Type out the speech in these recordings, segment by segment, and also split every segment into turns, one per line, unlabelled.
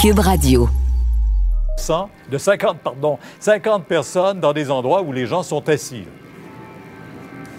Cube Radio.
De 50, pardon, 50 personnes dans des endroits où les gens sont assis.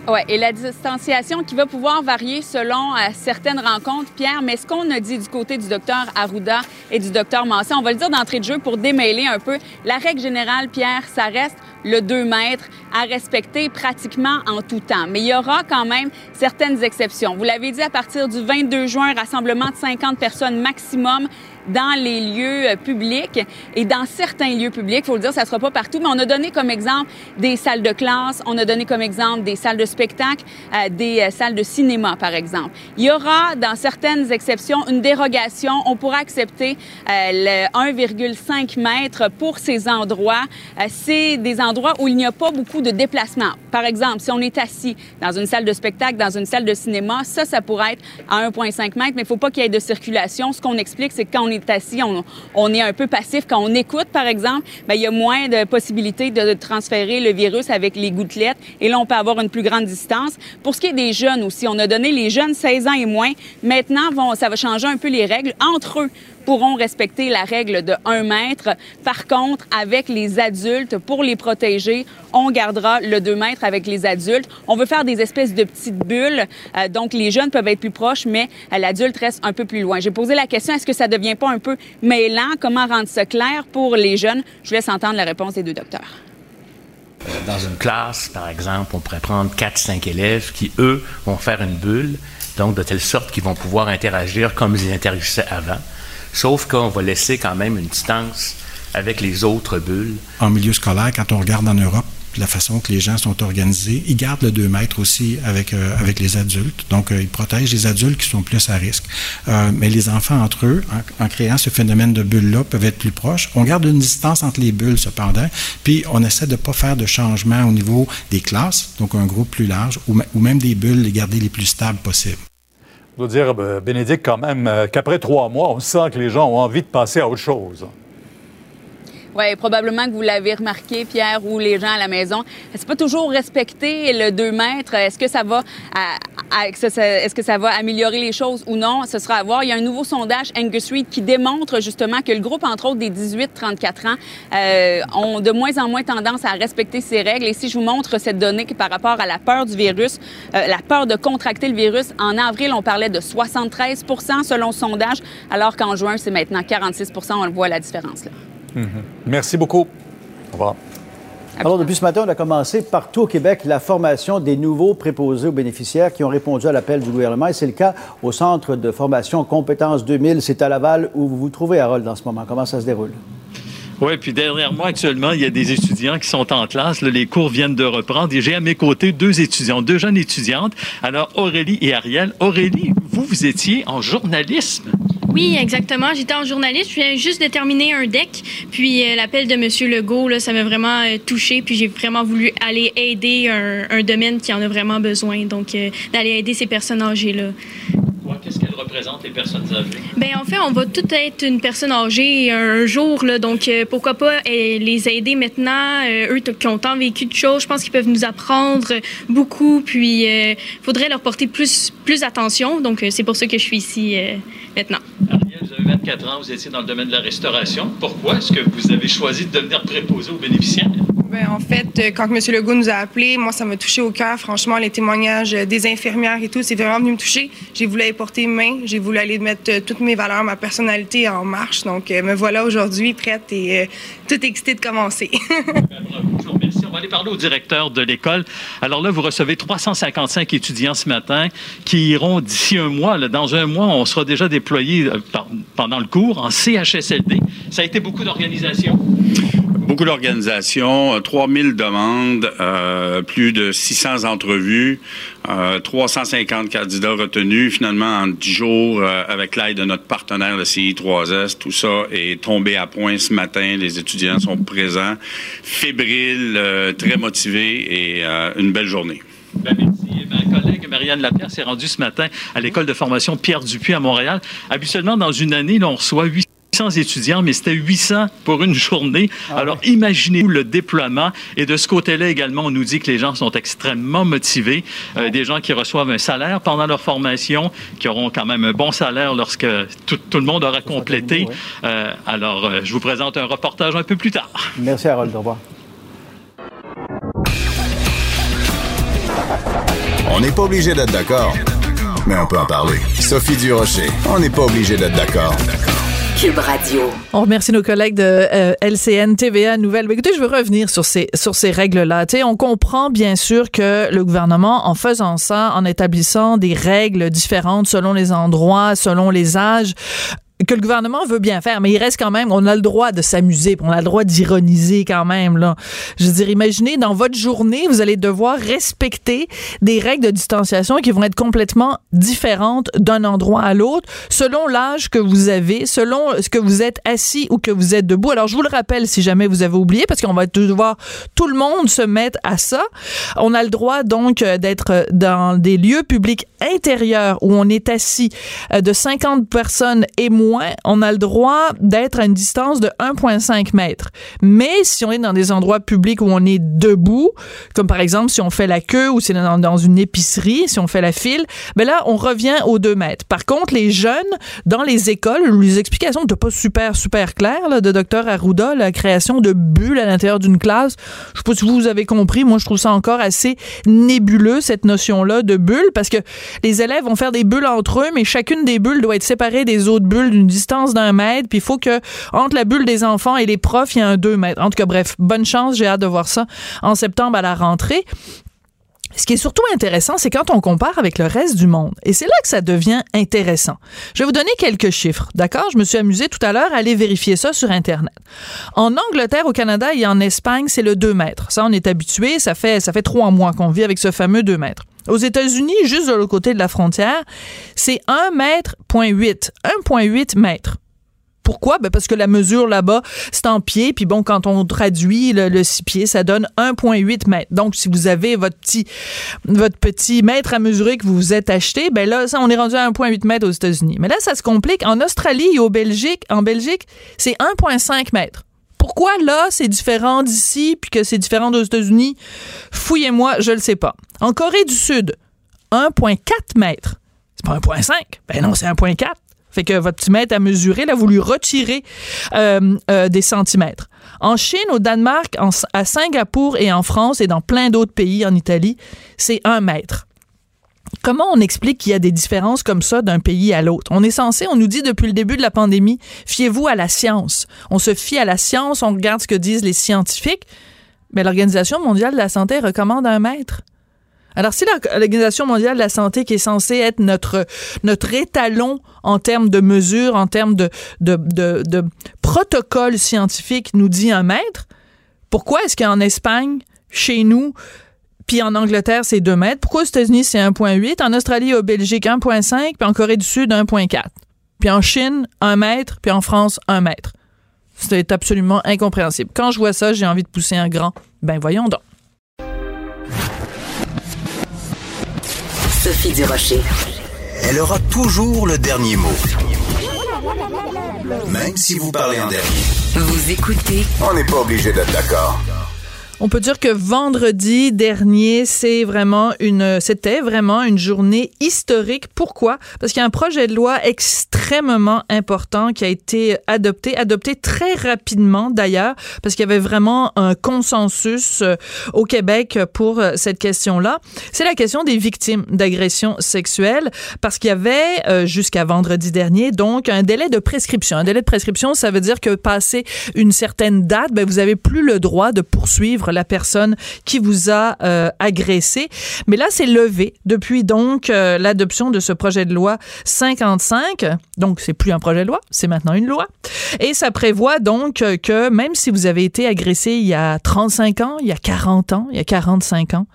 Oui, et la distanciation qui va pouvoir varier selon euh, certaines rencontres, Pierre, mais ce qu'on a dit du côté du docteur Arruda et du docteur Massé, on va le dire d'entrée de jeu pour démêler un peu. La règle générale, Pierre, ça reste le 2 mètres à respecter pratiquement en tout temps. Mais il y aura quand même certaines exceptions. Vous l'avez dit, à partir du 22 juin, rassemblement de 50 personnes maximum dans les lieux euh, publics et dans certains lieux publics. faut le dire, ça sera pas partout, mais on a donné comme exemple des salles de classe, on a donné comme exemple des salles de spectacle, euh, des euh, salles de cinéma, par exemple. Il y aura, dans certaines exceptions, une dérogation. On pourra accepter le 1,5 mètres pour ces endroits. C'est des endroits où il n'y a pas beaucoup de déplacement. Par exemple, si on est assis dans une salle de spectacle, dans une salle de cinéma, ça, ça pourrait être à 1,5 mètres, mais il faut pas qu'il y ait de circulation. Ce qu'on explique, c'est que quand on est assis, on, est un peu passif. Quand on écoute, par exemple, bien, il y a moins de possibilités de transférer le virus avec les gouttelettes. Et là, on peut avoir une plus grande distance. Pour ce qui est des jeunes aussi, on a donné les jeunes 16 ans et moins. Maintenant, ça va changer un peu les règles entre eux pourront respecter la règle de 1 mètre. Par contre, avec les adultes, pour les protéger, on gardera le 2 mètres avec les adultes. On veut faire des espèces de petites bulles. Euh, donc, les jeunes peuvent être plus proches, mais euh, l'adulte reste un peu plus loin. J'ai posé la question, est-ce que ça devient pas un peu mêlant? Comment rendre ça clair pour les jeunes? Je vous laisse entendre la réponse des deux docteurs.
Euh, dans une classe, par exemple, on pourrait prendre 4-5 élèves qui, eux, vont faire une bulle, donc de telle sorte qu'ils vont pouvoir interagir comme ils interagissaient avant. Sauf qu'on va laisser quand même une distance avec les autres bulles.
En milieu scolaire, quand on regarde en Europe, la façon que les gens sont organisés, ils gardent le 2 mètres aussi avec, euh, avec les adultes. Donc, euh, ils protègent les adultes qui sont plus à risque. Euh, mais les enfants entre eux, en, créant ce phénomène de bulles-là, peuvent être plus proches. On garde une distance entre les bulles, cependant, puis on essaie de ne pas faire de changement au niveau des classes, donc un groupe plus large, ou, ou même des bulles, les garder les plus stables possibles.
Dois dire, euh, Bénédicte, quand même, euh, qu'après trois mois, on sent que les gens ont envie de passer à autre chose.
Oui, probablement que vous l'avez remarqué, Pierre, ou les gens à la maison. C'est pas toujours respecter le 2 mètres. Est-ce que ça va est-ce que ça va améliorer les choses ou non? Ce sera à voir. Il y a un nouveau sondage Angus Reid qui démontre justement que le groupe, entre autres, des 18-34 ans, euh, ont de moins en moins tendance à respecter ces règles. Et si je vous montre cette donnée par rapport à la peur du virus, euh, la peur de contracter le virus, en avril, on parlait de 73% selon le sondage, alors qu'en juin, c'est maintenant 46% On le voit la différence là.
Mhm. Merci beaucoup. Au revoir.
Alors, depuis ce matin, on a commencé partout au Québec la formation des nouveaux préposés aux bénéficiaires qui ont répondu à l'appel du gouvernement. Et c'est le cas au Centre de formation Compétences 2000. C'est à Laval où vous vous trouvez, Harold, en ce moment. Comment ça se déroule?
Oui, puis derrière moi, actuellement, il y a des étudiants qui sont en classe. les cours viennent de reprendre. Et j'ai à mes côtés deux étudiants, deux jeunes étudiantes. Alors, Aurélie et Ariel. Aurélie, vous, vous étiez en journalisme.
Oui, exactement. J'étais en journaliste. Je viens juste de terminer un deck. Puis euh, l'appel de M. Legault, là, ça m'a vraiment euh, touché. Puis j'ai vraiment voulu aller aider un, domaine qui en a vraiment besoin. Donc, euh, d'aller aider ces personnes âgées-là.
Les personnes âgées?
Bien, en fait, on va tout être une personne âgée un jour. Là, donc, pourquoi pas les aider maintenant? eux qui ont tant vécu de choses, je pense qu'ils peuvent nous apprendre beaucoup. Puis, il faudrait leur porter plus, plus attention. Donc, c'est pour ça que je suis ici maintenant.
Ariel, vous avez 24 ans, vous étiez dans le domaine de la restauration. Pourquoi est-ce que vous avez choisi de devenir préposé aux bénéficiaires?
Bien, en fait, euh, quand M. Legault nous a appelés, moi, ça m'a touché au cœur. Franchement, les témoignages des infirmières et tout, c'est vraiment venu me toucher. J'ai voulu aller porter main. J'ai voulu aller mettre euh, toutes mes valeurs, ma personnalité en marche. Donc, euh, me voilà aujourd'hui prête et tout excitée de commencer.
On va aller parler au directeur de l'école. Alors là, vous recevez 355 étudiants ce matin qui iront d'ici un mois. dans un mois, on sera déjà déployés pendant le cours en CHSLD. Ça a été beaucoup d'organisation.
Beaucoup d'organisations, 3000 euh, demandes, euh, plus de 600 entrevues, 350 euh, candidats retenus. Finalement, en 10 jours, avec l'aide de notre partenaire, le CI3S, tout ça est tombé à point ce matin. Les étudiants sont présents, fébriles, très motivés et une belle journée.
Ben, merci. Ma collègue Marianne Lapierre s'est rendue ce matin à l'école de formation Pierre Dupuis à Montréal. Habituellement, dans une année, on reçoit 8 800 étudiants, mais c'était 800 pour une journée. Ah Alors, imaginez-vous le déploiement. Et de ce côté-là également, on nous dit que les gens sont extrêmement motivés. Euh, des gens qui reçoivent un salaire pendant leur formation, qui auront quand même un bon salaire lorsque tout, le monde aura complété. Euh, alors, euh, je vous présente un reportage un peu plus tard.
Merci, Harold. Au revoir.
On n'est pas obligé d'être d'accord, mais on peut en parler. Sophie Durocher, on n'est pas obligé d'être d'accord.
On remercie nos collègues de euh, LCN, TVA, Nouvelle. écoutez, je veux revenir sur ces, sur ces règles-là. on comprend bien sûr que le gouvernement, en faisant ça, en établissant des règles différentes selon les endroits, selon les âges, que le gouvernement veut bien faire, mais il reste quand même, on a le droit de s'amuser, on a le droit d'ironiser quand même. Je veux dire, imaginez, dans votre journée, vous allez devoir respecter des règles de distanciation qui vont être complètement différentes d'un endroit à l'autre, selon l'âge que vous avez, selon ce que vous êtes assis ou que vous êtes debout. Alors, je vous le rappelle si jamais vous avez oublié, parce qu'on va devoir tout le monde se mettre à ça. On a le droit, donc, euh, d'être dans des lieux publics intérieurs où on est assis euh, de 50 personnes et moins on a le droit d'être à une distance de 1,5 mètres. Mais si on est dans des endroits publics où on est debout, comme par exemple si on fait la queue ou c'est dans, une épicerie, si on fait la file, ben là, on revient aux 2 mètres. Par contre, les jeunes, dans les écoles, les explications n'étaient pas super, super claires de Dr Arruda, la création de bulles à l'intérieur d'une classe. Je sais pas si vous avez compris, moi je trouve ça encore assez nébuleux, cette notion-là de bulle, parce que les élèves vont faire des bulles entre eux, mais chacune des bulles doit être séparée des autres bulles une distance d'un mètre, puis il faut que entre la bulle des enfants et les profs, il y a un deux mètres. En tout cas, bref, bonne chance, j'ai hâte de voir ça en septembre à la rentrée. Ce qui est surtout intéressant, c'est quand on compare avec le reste du monde. Et c'est là que ça devient intéressant. Je vais vous donner quelques chiffres, d'accord? Je me suis amusé tout à l'heure à aller vérifier ça sur Internet. En Angleterre, au Canada et en Espagne, c'est le 2 mètres. Ça, on est habitué. Ça fait, ça fait trois mois qu'on vit avec ce fameux 2 mètres. Aux États-Unis, juste de l'autre côté de la frontière, c'est 1 mètre, 1,8 mètres. Pourquoi? Ben parce que la mesure là-bas, c'est en pied, puis bon, quand on traduit le, 6 pieds, ça donne 1,8 mètres. Donc, si vous avez votre petit, votre petit mètre à mesurer que vous vous êtes acheté, ben là, ça, on est rendu à 1,8 mètres aux États-Unis. Mais là, ça se complique. En Australie et au Belgique, en Belgique, c'est 1,5 mètres. Pourquoi là, c'est différent d'ici, puis que c'est différent aux États-Unis? Fouillez-moi, je le sais pas. En Corée du Sud, 1,4 mètres. C'est pas 1,5. Ben non, c'est 1,4. Fait que votre petit mètre à mesurer, là, vous lui retirez euh, euh, des centimètres. En Chine, au Danemark, à Singapour et en France et dans plein d'autres pays, en Italie, c'est un mètre. Comment on explique qu'il y a des différences comme ça d'un pays à l'autre? On est censé, on nous dit depuis le début de la pandémie, fiez-vous à la science. On se fie à la science, on regarde ce que disent les scientifiques. Mais l'Organisation mondiale de la santé recommande un mètre. Alors, si l'Organisation mondiale de la santé, qui est censée être notre, notre étalon en termes de mesures, en termes de, de, de, de protocole scientifique, nous dit un mètre, pourquoi est-ce qu'en Espagne, chez nous, puis en Angleterre, c'est 2 mètres. Pourquoi aux États-Unis, c'est 1,8? En Australie et au Belgique, 1,5. Puis en Corée du Sud, 1,4. Puis en Chine, 1 mètre. Puis en France, 1 mètre. C'est absolument incompréhensible. Quand je vois ça, j'ai envie de pousser un grand. Ben voyons donc.
Sophie Durocher.
Elle aura toujours le dernier mot. Même si vous parlez en dernier.
Vous écoutez.
On n'est pas obligé d'être d'accord.
On peut dire que vendredi dernier, c'est vraiment une, c'était vraiment une journée historique. Pourquoi? Parce qu'il y a un projet de loi extrêmement important qui a été adopté, adopté très rapidement d'ailleurs, parce qu'il y avait vraiment un consensus euh, au Québec pour euh, cette question-là. C'est la question des victimes d'agressions sexuelles, parce qu'il y avait euh, jusqu'à vendredi dernier donc un délai de prescription. Un délai de prescription, ça veut dire que passé une certaine date, ben, vous avez plus le droit de poursuivre la personne qui vous a euh, agressé. Mais là, c'est levé depuis donc euh, l'adoption de ce projet de loi 55. Donc, c'est plus un projet de loi, c'est maintenant une loi. Et ça prévoit donc que même si vous avez été agressé il y a 35 ans, il y a 40 ans, il y a 45 ans,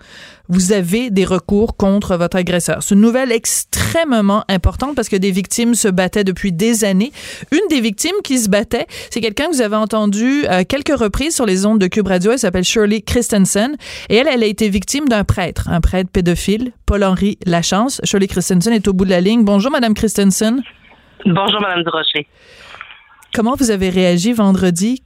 vous avez des recours contre votre agresseur. C'est une nouvelle extrêmement importante parce que des victimes se battaient depuis des années. Une des victimes qui se battait, c'est quelqu'un que vous avez entendu à euh, quelques reprises sur les ondes de Cube Radio. Elle s'appelle Shirley Christensen. Et elle, elle a été victime d'un prêtre, un prêtre pédophile, Paul-Henri Lachance. Shirley Christensen est au bout de la ligne. Bonjour, Madame Christensen.
Bonjour, Madame Durocher.
Comment vous avez réagi vendredi?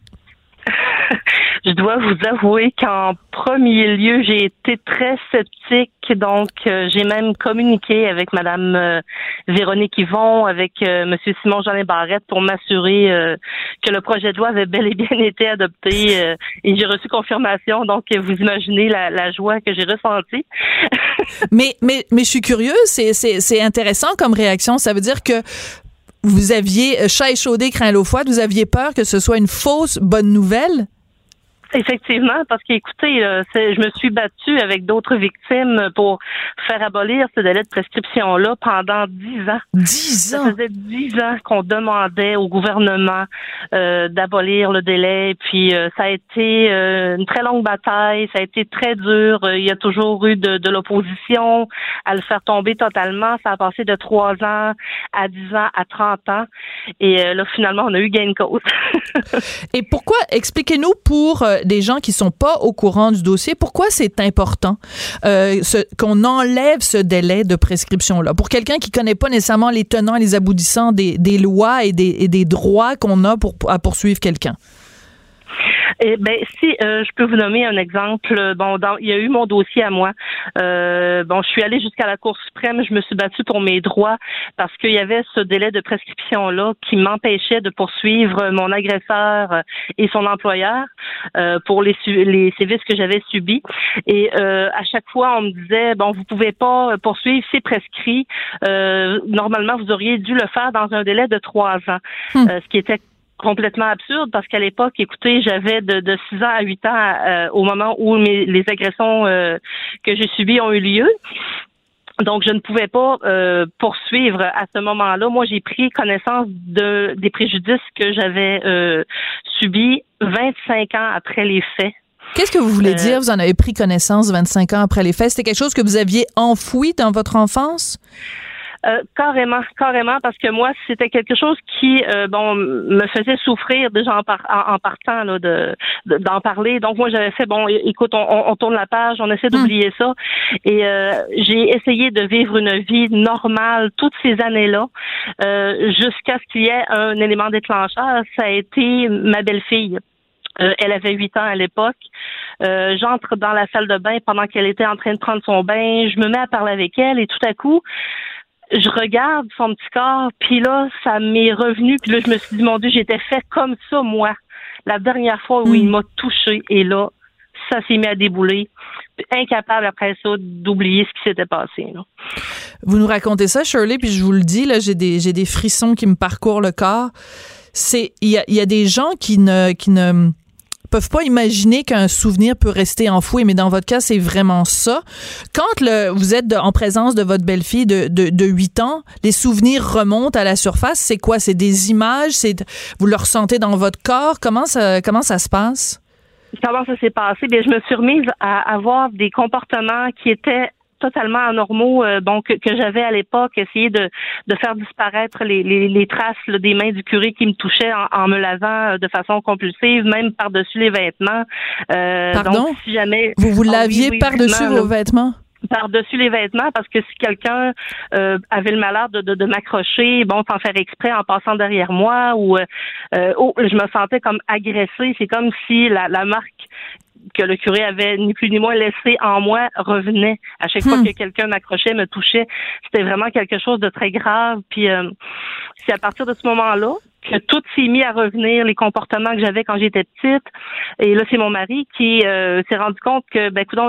je dois vous avouer qu'en premier lieu, j'ai été très sceptique. Donc, euh, j'ai même communiqué avec Madame euh, Véronique Yvon, avec euh, Monsieur Simon Jean Barrette pour m'assurer que le projet de loi avait bel et bien été adopté. et j'ai reçu confirmation. Donc, vous imaginez la, la joie que j'ai ressentie.
mais, mais, mais je suis curieuse. C'est, c'est, c'est intéressant comme réaction. Ça veut dire que vous aviez chat échaudé, craint l'eau froide. Vous aviez peur que ce soit une fausse bonne nouvelle?
Effectivement, parce qu'écoutez, euh, je me suis battue avec d'autres victimes pour faire abolir ce délai de prescription-là pendant dix ans.
Dix ans?
Ça faisait dix ans qu'on demandait au gouvernement euh, d'abolir le délai, puis euh, ça a été euh, une très longue bataille, ça a été très dur. Il y a toujours eu de, de l'opposition à le faire tomber totalement. Ça a passé de trois ans à dix ans à trente ans, et là, finalement, on a eu gain de cause.
et pourquoi, expliquez-nous pour des gens qui sont pas au courant du dossier, pourquoi c'est important euh, qu'on enlève ce délai de prescription-là? Pour quelqu'un qui connaît pas nécessairement les tenants et les aboutissants des, lois et des, et des droits qu'on a pour, à poursuivre quelqu'un.
Eh ben, si euh, je peux vous nommer un exemple, bon, dans, il y a eu mon dossier à moi. Euh, bon, je suis allée jusqu'à la Cour suprême, je me suis battue pour mes droits parce qu'il y avait ce délai de prescription là qui m'empêchait de poursuivre mon agresseur et son employeur euh, pour les les sévices que j'avais subis. Et euh, à chaque fois, on me disait bon, vous pouvez pas poursuivre, c'est prescrit. Euh, normalement, vous auriez dû le faire dans un délai de trois ans, hmm. ce qui était complètement absurde parce qu'à l'époque, écoutez, j'avais de, de 6 ans à 8 ans euh, au moment où mes, les agressions euh, que j'ai subies ont eu lieu. Donc, je ne pouvais pas euh, poursuivre à ce moment-là. Moi, j'ai pris connaissance de des préjudices que j'avais subis 25 ans après les faits.
Qu'est-ce que vous voulez dire? Vous en avez pris connaissance 25 ans après les faits? C'était quelque chose que vous aviez enfoui dans votre enfance?
Euh, carrément, carrément, parce que moi, c'était quelque chose qui, euh, bon, me faisait souffrir déjà en, en, partant là, de d'en parler. Donc moi, j'avais fait bon, écoute, on, on, tourne la page, on essaie d'oublier hmm. ça, et euh, j'ai essayé de vivre une vie normale toutes ces années-là, jusqu'à ce qu'il y ait un élément déclencheur. Ça a été ma belle-fille. elle avait huit ans à l'époque. J'entre dans la salle de bain pendant qu'elle était en train de prendre son bain. Je me mets à parler avec elle et tout à coup, je regarde son petit corps, puis là, ça m'est revenu, puis là, je me suis dit, mon Dieu, j'étais fait comme ça, moi. La dernière fois où il hmm. m'a touché, et là, ça s'est mis à débouler. Incapable après ça d'oublier ce qui s'était passé.
Vous nous racontez ça, Shirley, puis je vous le dis, là, j'ai des, j'ai des frissons qui me parcourent le corps. C'est, il y a, y a des gens qui ne, qui ne, peuvent pas imaginer qu'un souvenir peut rester enfoui, mais dans votre cas, c'est vraiment ça. Quand le, vous êtes en présence de votre belle-fille de, de, de 8 ans, les souvenirs remontent à la surface. C'est quoi? C'est des images? C'est, vous le ressentez dans votre corps? Comment ça, comment ça se passe?
Comment ça s'est passé? Bien, je me suis remise à avoir des comportements qui étaient totalement anormaux euh, bon que, j'avais à l'époque, essayer de, de faire disparaître les, les, les traces des mains du curé qui me touchaient en, me lavant euh, de façon compulsive, même par-dessus les vêtements.
Euh, Pardon? Donc, si jamais vous vous ah laviez par-dessus vos vêtements?
par-dessus les vêtements parce que si quelqu'un euh, avait le malheur de, de, de m'accrocher, bon, sans faire exprès en passant derrière moi ou euh, oh, je me sentais comme agressée. C'est comme si la, la marque que le curé avait ni plus ni moins laissé en moi revenait à chaque fois hmm. que quelqu'un m'accrochait, me touchait. C'était vraiment quelque chose de très grave. Puis euh, c'est à partir de ce moment-là que tout s'est mis à revenir, les comportements que j'avais quand j'étais petite. Et là, c'est mon mari qui euh, s'est rendu compte que, ben, écoute,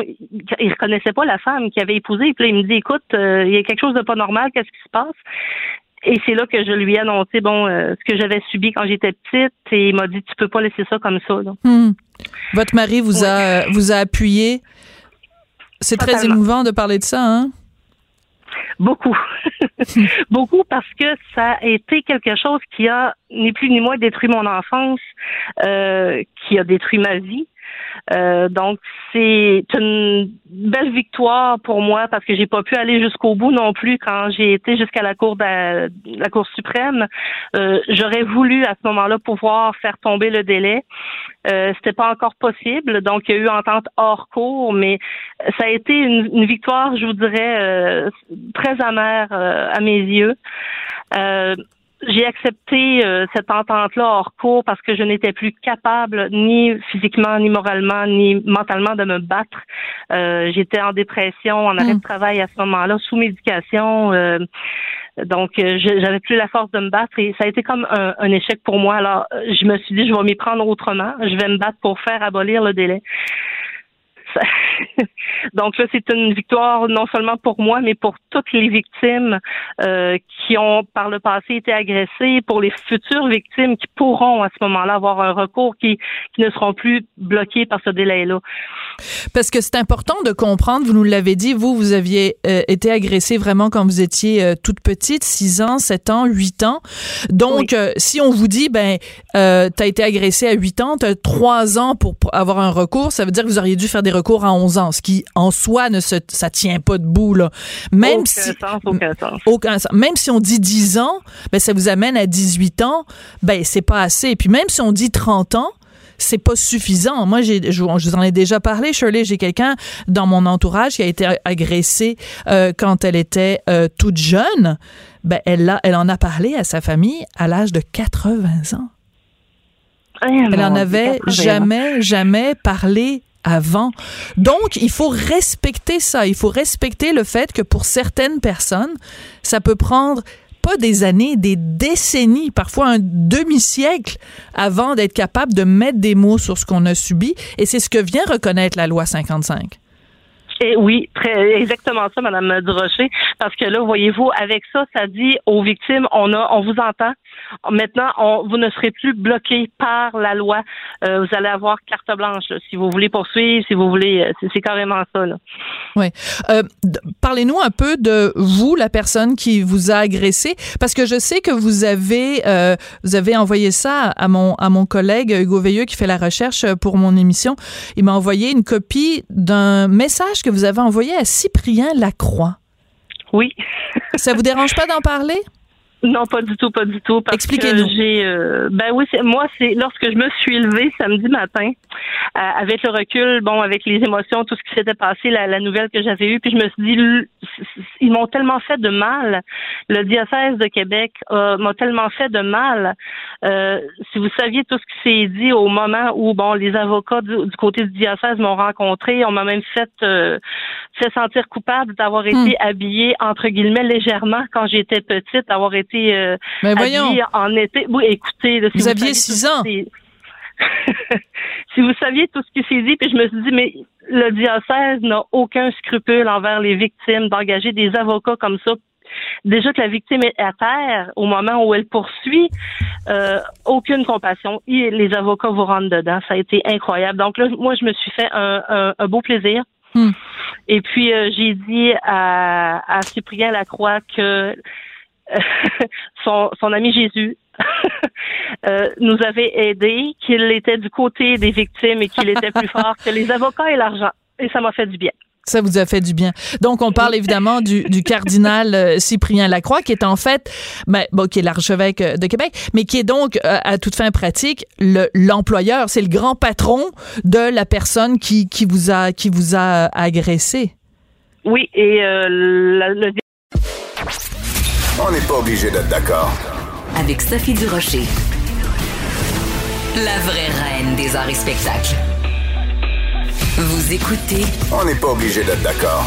il reconnaissait pas la femme qu'il avait épousée. Puis là, il me dit, écoute, euh, il y a quelque chose de pas normal, qu'est-ce qui se passe? Et c'est là que je lui ai annoncé bon euh, ce que j'avais subi quand j'étais petite et il m'a dit tu peux pas laisser ça comme ça.
Hmm. Votre mari vous a vous a appuyé. C'est très émouvant de parler de ça, hein?
Beaucoup. Beaucoup parce que ça a été quelque chose qui a ni plus ni moins détruit mon enfance, euh, qui a détruit ma vie. Euh, donc c'est une belle victoire pour moi parce que j'ai pas pu aller jusqu'au bout non plus quand j'ai été jusqu'à la cour de la, cour suprême. Euh, J'aurais voulu à ce moment-là pouvoir faire tomber le délai. Euh, C'était pas encore possible, donc il y a eu entente hors cours, mais ça a été une, victoire, je vous dirais, euh, très amère euh, à mes yeux. J'ai accepté euh, cette entente-là hors cours parce que je n'étais plus capable, ni physiquement, ni moralement, ni mentalement, de me battre. Euh, J'étais en dépression, en arrêt de travail à ce moment-là, sous médication. Euh, donc, euh, j'avais plus la force de me battre et ça a été comme un, un échec pour moi. Alors, je me suis dit, je vais m'y prendre autrement. Je vais me battre pour faire abolir le délai. Donc là, c'est une victoire non seulement pour moi, mais pour toutes les victimes euh, qui ont par le passé été agressées, pour les futures victimes qui pourront à ce moment-là avoir un recours qui, qui ne seront plus bloqués par ce délai-là.
Parce que c'est important de comprendre, vous nous l'avez dit, vous, vous aviez euh, été agressée vraiment quand vous étiez euh, toute petite, 6 ans, 7 ans, 8 ans. Donc, si on vous dit, ben, tu as été agressée à 8 ans, tu as 3 ans pour avoir un recours, ça veut dire que vous auriez dû faire des recours à 11 ans, ce qui, en soi, ne se, ça tient pas debout, là. Même
aucun
si,
sens, aucun sens.
aucun. Même si on dit 10 ans, ben, ça vous amène à 18 ans, ben, c'est pas assez. Et puis même si on dit 30 ans, c'est pas suffisant. Moi, j'ai, je, je vous en ai déjà parlé, Shirley. J'ai quelqu'un dans mon entourage qui a été agressé euh, quand elle était euh, toute jeune. Ben, elle, a, elle en a parlé à sa famille à l'âge de 80 ans. Elle en avait jamais, jamais parlé avant. Donc, il faut respecter ça. Il faut respecter le fait que pour certaines personnes, ça peut prendre pas des années, des décennies, parfois un demi-siècle avant d'être capable de mettre des mots sur ce qu'on a subi. Et c'est ce que vient reconnaître la loi 55.
Et oui, très exactement ça, Madame Durocher. Parce que là, voyez-vous, avec ça, ça dit aux victimes, on a, on vous entend. Maintenant, on, vous ne serez plus bloqué par la loi. Euh, vous allez avoir carte blanche là, si vous voulez poursuivre, si vous voulez. C'est, c'est carrément ça. Là.
Oui. Euh, Parlez-nous un peu de vous, la personne qui vous a agressé, parce que je sais que vous avez euh, vous avez envoyé ça à mon à mon collègue Hugo Veilleux qui fait la recherche pour mon émission. Il m'a envoyé une copie d'un message que vous avez envoyé à Cyprien Lacroix.
Oui.
Ça vous dérange pas d'en parler?
Non, pas du tout, pas du tout. Parce
Expliquez-nous.
Que j'ai, euh, ben oui, c'est, moi, c'est lorsque je me suis levée samedi matin, euh, avec le recul, bon, avec les émotions, tout ce qui s'était passé, la, la nouvelle que j'avais eue, puis je me suis dit, ils m'ont tellement fait de mal. Le diocèse de Québec euh, m'a tellement fait de mal. Euh, si vous saviez tout ce qui s'est dit au moment où, bon, les avocats du, du côté du diocèse m'ont rencontré, on m'a même fait euh, fait sentir coupable d'avoir été habillée entre guillemets légèrement quand j'étais petite, d'avoir été euh,
Mais voyons.
habillée en été. Oui, écoutez, là, si
Vous
vous
aviez
saviez
six ans.
si vous saviez tout ce qui s'est dit, puis je me suis dit, mais le diocèse n'a aucun scrupule envers les victimes d'engager des avocats comme ça. Déjà que la victime est à terre au moment où elle poursuit, euh, aucune compassion. Et les avocats vous rentrent dedans. Ça a été incroyable. Donc là, moi, je me suis fait un, un- un beau plaisir.
Hmm.
Et puis, euh, j'ai dit à, à Cyprien Lacroix que son, son ami Jésus euh, nous avait aidés, qu'il était du côté des victimes et qu'il était plus fort que les avocats et l'argent. Et ça m'a fait du bien.
Ça vous a fait du bien. Donc, on parle évidemment du, du cardinal euh, Cyprien Lacroix, qui est en fait, ben, bon, qui est l'archevêque euh, de Québec, mais qui est donc, euh, à toute fin pratique, le- l'employeur. C'est le grand patron de la personne qui, qui vous a, qui vous a agressé.
Oui, et euh, la- le
On n'est pas obligé d'être d'accord.
Avec Sophie Durocher. La vraie reine des arts et spectacles. Vous écoutez
On n'est pas obligé d'être d'accord.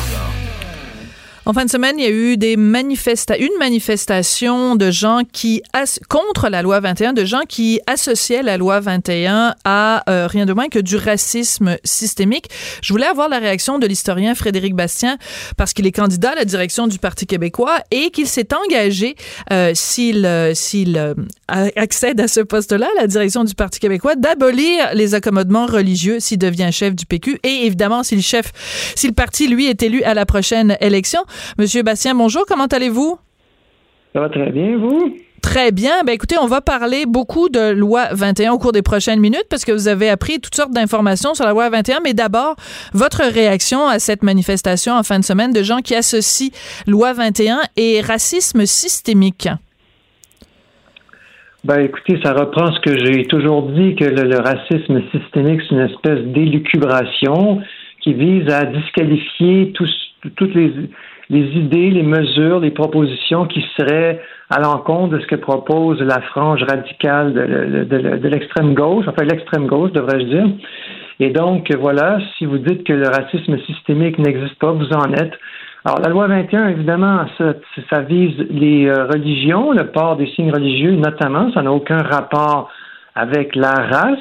En fin de semaine, il y a eu des manifesta une manifestation de gens qui contre la loi 21, de gens qui associaient la loi 21 à euh, rien de moins que du racisme systémique. Je voulais avoir la réaction de l'historien Frédéric Bastien parce qu'il est candidat à la direction du Parti québécois et qu'il s'est engagé euh, s'il euh, s'il accède à ce poste-là, la direction du Parti québécois, d'abolir les accommodements religieux s'il devient chef du PQ et évidemment si le chef, si le parti lui est élu à la prochaine élection. Monsieur Bastien, bonjour, comment allez-vous?
Ça va très bien, vous?
Très bien. Ben écoutez, on va parler beaucoup de loi 21 au cours des prochaines minutes parce que vous avez appris toutes sortes d'informations sur la loi 21. Mais d'abord, votre réaction à cette manifestation en fin de semaine de gens qui associent loi 21 et racisme systémique?
Ben, écoutez, ça reprend ce que j'ai toujours dit, que le, le racisme systémique, c'est une espèce d'élucubration qui vise à disqualifier tous, toutes les, les idées, les mesures, les propositions qui seraient à l'encontre de ce que propose la frange radicale de, l'extrême gauche, enfin l'extrême gauche, devrais-je dire. Et donc, voilà, si vous dites que le racisme systémique n'existe pas, vous en êtes. Alors, la loi 21, évidemment, ça, vise les euh, religions, le port des signes religieux notamment, ça n'a aucun rapport avec la race.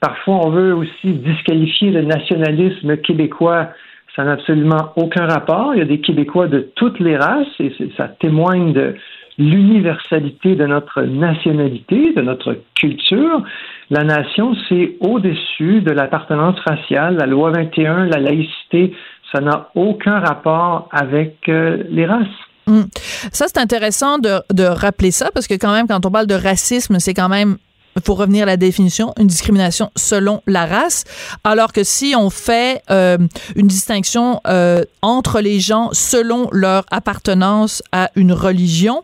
Parfois, on veut aussi disqualifier le nationalisme québécois. Ça n'a absolument aucun rapport. Il y a des Québécois de toutes les races et ça témoigne de l'universalité de notre nationalité, de notre culture. La nation, c'est au-dessus de l'appartenance raciale. La loi 21, la laïcité, ça n'a aucun rapport avec euh, les races.
Hum. Ça, c'est intéressant de rappeler ça parce que quand même, quand on parle de racisme, c'est quand même pour revenir à la définition, une discrimination selon la race, alors que si on fait euh, une distinction euh, entre les gens selon leur appartenance à une religion,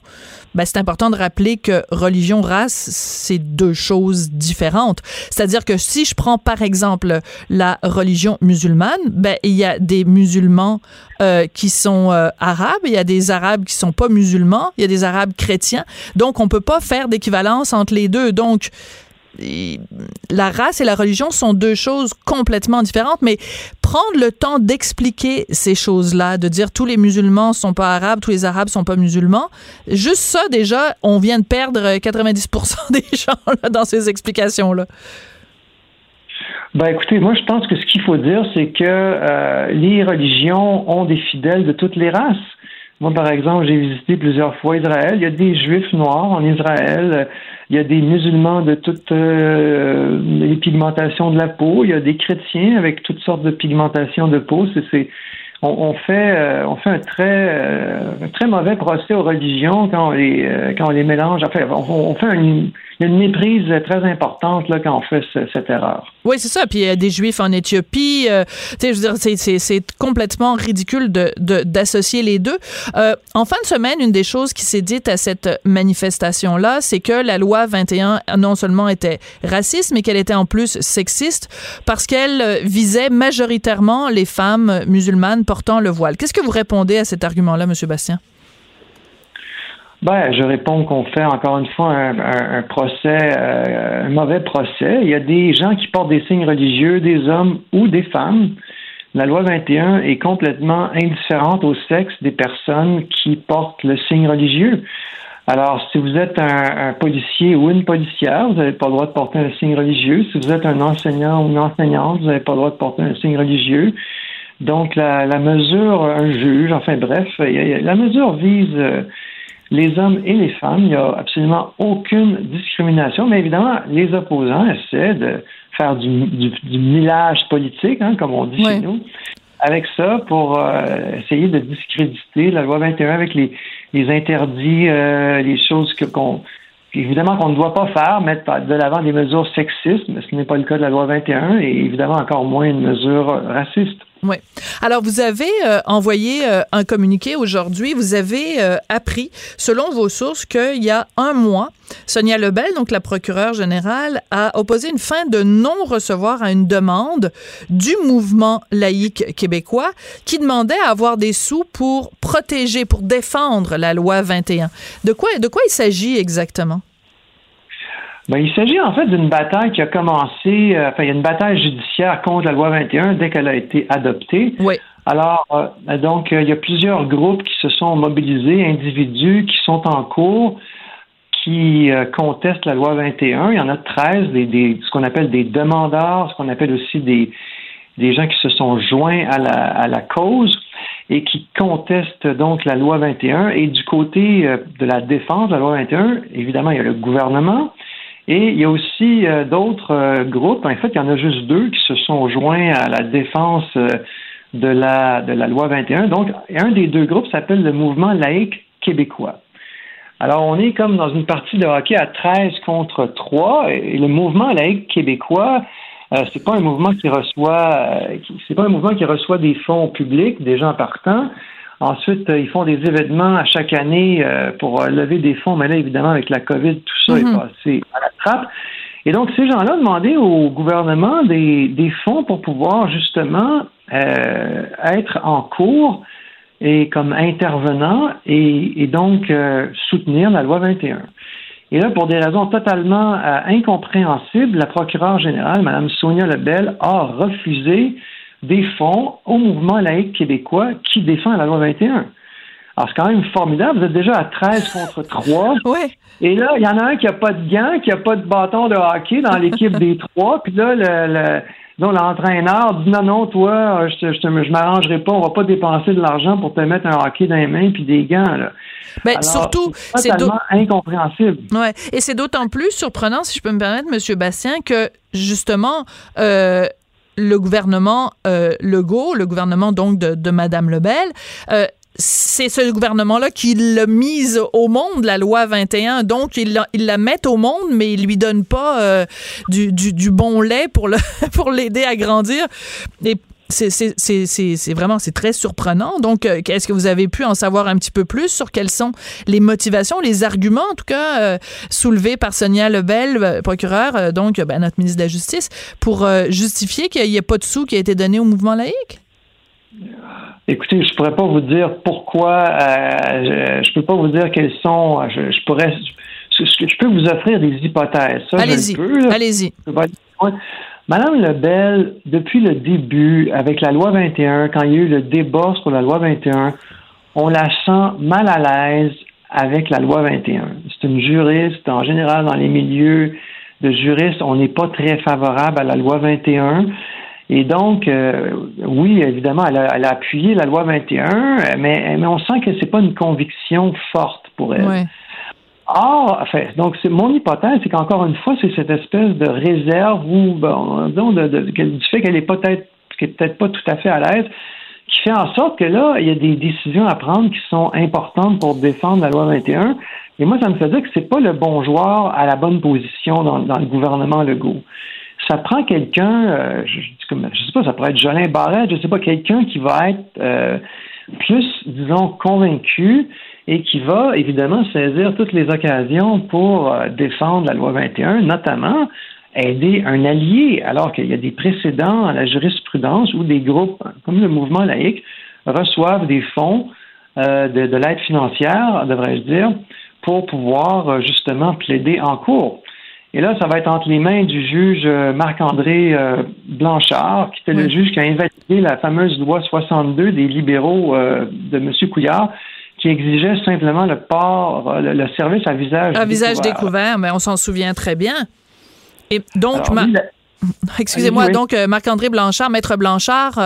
ben, c'est important de rappeler que religion, race, c'est deux choses différentes. C'est-à-dire que si je prends par exemple la religion musulmane, ben, il y a des musulmans euh, qui sont euh, arabes, il y a des arabes qui sont pas musulmans, il y a des arabes chrétiens. Donc, on peut pas faire d'équivalence entre les deux. Donc, la race et la religion sont deux choses complètement différentes, mais prendre le temps d'expliquer ces choses-là, de dire tous les musulmans sont pas arabes, tous les arabes sont pas musulmans, juste ça déjà, on vient de perdre 90% des gens dans ces explications-là.
Ben écoutez, moi je pense que ce qu'il faut dire, c'est que euh, les religions ont des fidèles de toutes les races. Moi, par exemple, j'ai visité plusieurs fois Israël. Il y a des juifs noirs en Israël. Il y a des musulmans de toutes euh, les pigmentations de la peau. Il y a des chrétiens avec toutes sortes de pigmentations de peau. C'est, on, fait, euh, on fait un très, euh, très mauvais procès aux religions quand on les, quand on les mélange. Enfin, on, fait une, une méprise très importante là, quand on fait cette erreur.
Oui, c'est ça. Puis il y a des Juifs en Éthiopie. Euh, je veux dire, c'est complètement ridicule d'associer de, les deux. Euh, en fin de semaine, une des choses qui s'est dite à cette manifestation-là, c'est que la loi 21 non seulement était raciste, mais qu'elle était en plus sexiste parce qu'elle visait majoritairement les femmes musulmanes portant le voile. Qu'est-ce que vous répondez à cet argument-là, M. Bastien?
Ben, je réponds qu'on fait encore une fois un, procès, euh, un mauvais procès. Il y a des gens qui portent des signes religieux, des hommes ou des femmes. La loi 21 est complètement indifférente au sexe des personnes qui portent le signe religieux. Alors, si vous êtes un, policier ou une policière, vous n'avez pas le droit de porter un signe religieux. Si vous êtes un enseignant ou une enseignante, vous n'avez pas le droit de porter un signe religieux. Donc, la, mesure, un juge, enfin bref, la mesure vise euh, les hommes et les femmes. Il n'y a absolument aucune discrimination, mais évidemment, les opposants essaient de faire du, du, millage politique, hein, comme on dit chez nous, avec ça pour euh, essayer de discréditer la loi 21 avec les, les interdits, euh, les choses que qu'on évidemment qu'on ne doit pas faire, mettre de l'avant des mesures sexistes, mais ce n'est pas le cas de la loi 21 et évidemment encore moins une mesure raciste.
Oui. Alors, vous avez euh, envoyé euh, un communiqué aujourd'hui. Vous avez euh, appris, selon vos sources, qu'il y a un mois, Sonia Lebel, donc la procureure générale, a opposé une fin de non-recevoir à une demande du mouvement laïque québécois qui demandait à avoir des sous pour protéger, pour défendre la loi 21. De quoi, de quoi il s'agit exactement?
Ben, il s'agit en fait d'une bataille qui a commencé, euh, enfin, il y a une bataille judiciaire contre la loi 21 dès qu'elle a été adoptée.
Oui.
Alors, euh, donc, euh, il y a plusieurs groupes qui se sont mobilisés, individus qui sont en cours, qui contestent la loi 21. Il y en a 13, des, ce qu'on appelle des demandeurs, ce qu'on appelle aussi des, des gens qui se sont joints à la, à la cause et qui contestent donc la loi 21. Et du côté de la défense de la loi 21, évidemment, il y a le gouvernement, et il y a aussi euh, d'autres euh, groupes, en fait, il y en a juste deux qui se sont joints à la défense euh, de, la, de la loi 21. Donc, un des deux groupes s'appelle le mouvement laïque québécois. Alors, on est comme dans une partie de hockey à 13 contre 3, et le mouvement laïque québécois, c'est pas un mouvement qui reçoit, c'est pas un mouvement qui reçoit des fonds publics, des gens partants. Ensuite, ils font des événements à chaque année pour lever des fonds, mais là, évidemment, avec la COVID, tout ça est mm-hmm. passé à la et donc, ces gens-là demandaient au gouvernement des, fonds pour pouvoir justement euh, être en cours et comme intervenant et, donc euh, soutenir la loi 21. Et là, pour des raisons totalement euh, incompréhensibles, la procureure générale, Mme Sonia Lebel, a refusé des fonds au mouvement laïque québécois qui défend la loi 21. Alors, c'est quand même formidable. Vous êtes déjà à 13 contre 3.
Oui.
Et là, il y en a un qui n'a pas de gants, qui n'a pas de bâton de hockey dans l'équipe des trois. Puis là, le, l'entraîneur dit non, non, toi, je ne je, m'arrangerai pas, on va pas dépenser de l'argent pour te mettre un hockey dans les mains puis des gants. Là.
Ben, surtout,
c'est totalement incompréhensible.
Ouais. Et c'est d'autant plus surprenant, si je peux me permettre, M. Bastien, que justement, euh, le gouvernement euh, Legault, le gouvernement donc de, de Mme Lebel, euh, c'est ce gouvernement-là qui l'a mise au monde, la loi 21. Donc, il la, la met au monde, mais il lui donne pas euh, du, du, bon lait pour le pour l'aider à grandir. Et c'est vraiment c'est très surprenant. Donc, euh, est-ce que vous avez pu en savoir un petit peu plus sur quelles sont les motivations, les arguments, en tout cas, euh, soulevés par Sonia Lebel, procureur, donc ben, notre ministre de la Justice, pour justifier qu'il n'y ait pas de sous qui a été donné au mouvement laïque?
Écoutez, je pourrais pas vous dire pourquoi. Euh, je, ne peux pas vous dire quelles sont. Je, pourrais. Je, peux vous offrir des hypothèses.
Allez-y. Allez-y.
Madame Lebel, depuis le début, avec la loi 21, quand il y a eu le débat sur la loi 21, on la sent mal à l'aise avec la loi 21. C'est une juriste. En général, dans les milieux de juristes, on n'est pas très favorable à la loi 21. Et donc, euh, oui, évidemment, elle a, appuyé la loi 21, mais, mais on sent que c'est pas une conviction forte pour elle. Or, enfin, donc mon hypothèse, c'est qu'encore une fois, c'est cette espèce de réserve ou bon, de, de, du fait qu'elle est peut-être peut-être pas tout à fait à l'aise, qui fait en sorte que là, il y a des décisions à prendre qui sont importantes pour défendre la loi 21. Et moi, ça me fait dire que c'est pas le bon joueur à la bonne position dans, dans le gouvernement Legault ça prend quelqu'un, euh, je, je sais pas, ça pourrait être Jolin Barrette, je sais pas, quelqu'un qui va être euh, plus, disons, convaincu et qui va évidemment saisir toutes les occasions pour euh, défendre la loi 21, notamment aider un allié, alors qu'il y a des précédents à la jurisprudence où des groupes comme le mouvement laïque reçoivent des fonds de, de l'aide financière, devrais-je dire, pour pouvoir justement plaider en cours. Et là, ça va être entre les mains du juge euh, Marc-André euh, Blanchard, qui était le juge qui a invalidé la fameuse loi 62 des libéraux euh, de M. Couillard, qui exigeait simplement le port, le, service à visage
découvert. visage découvert, mais on s'en souvient très bien. Et donc, Excusez-moi, donc Marc-André Blanchard, Maître Blanchard,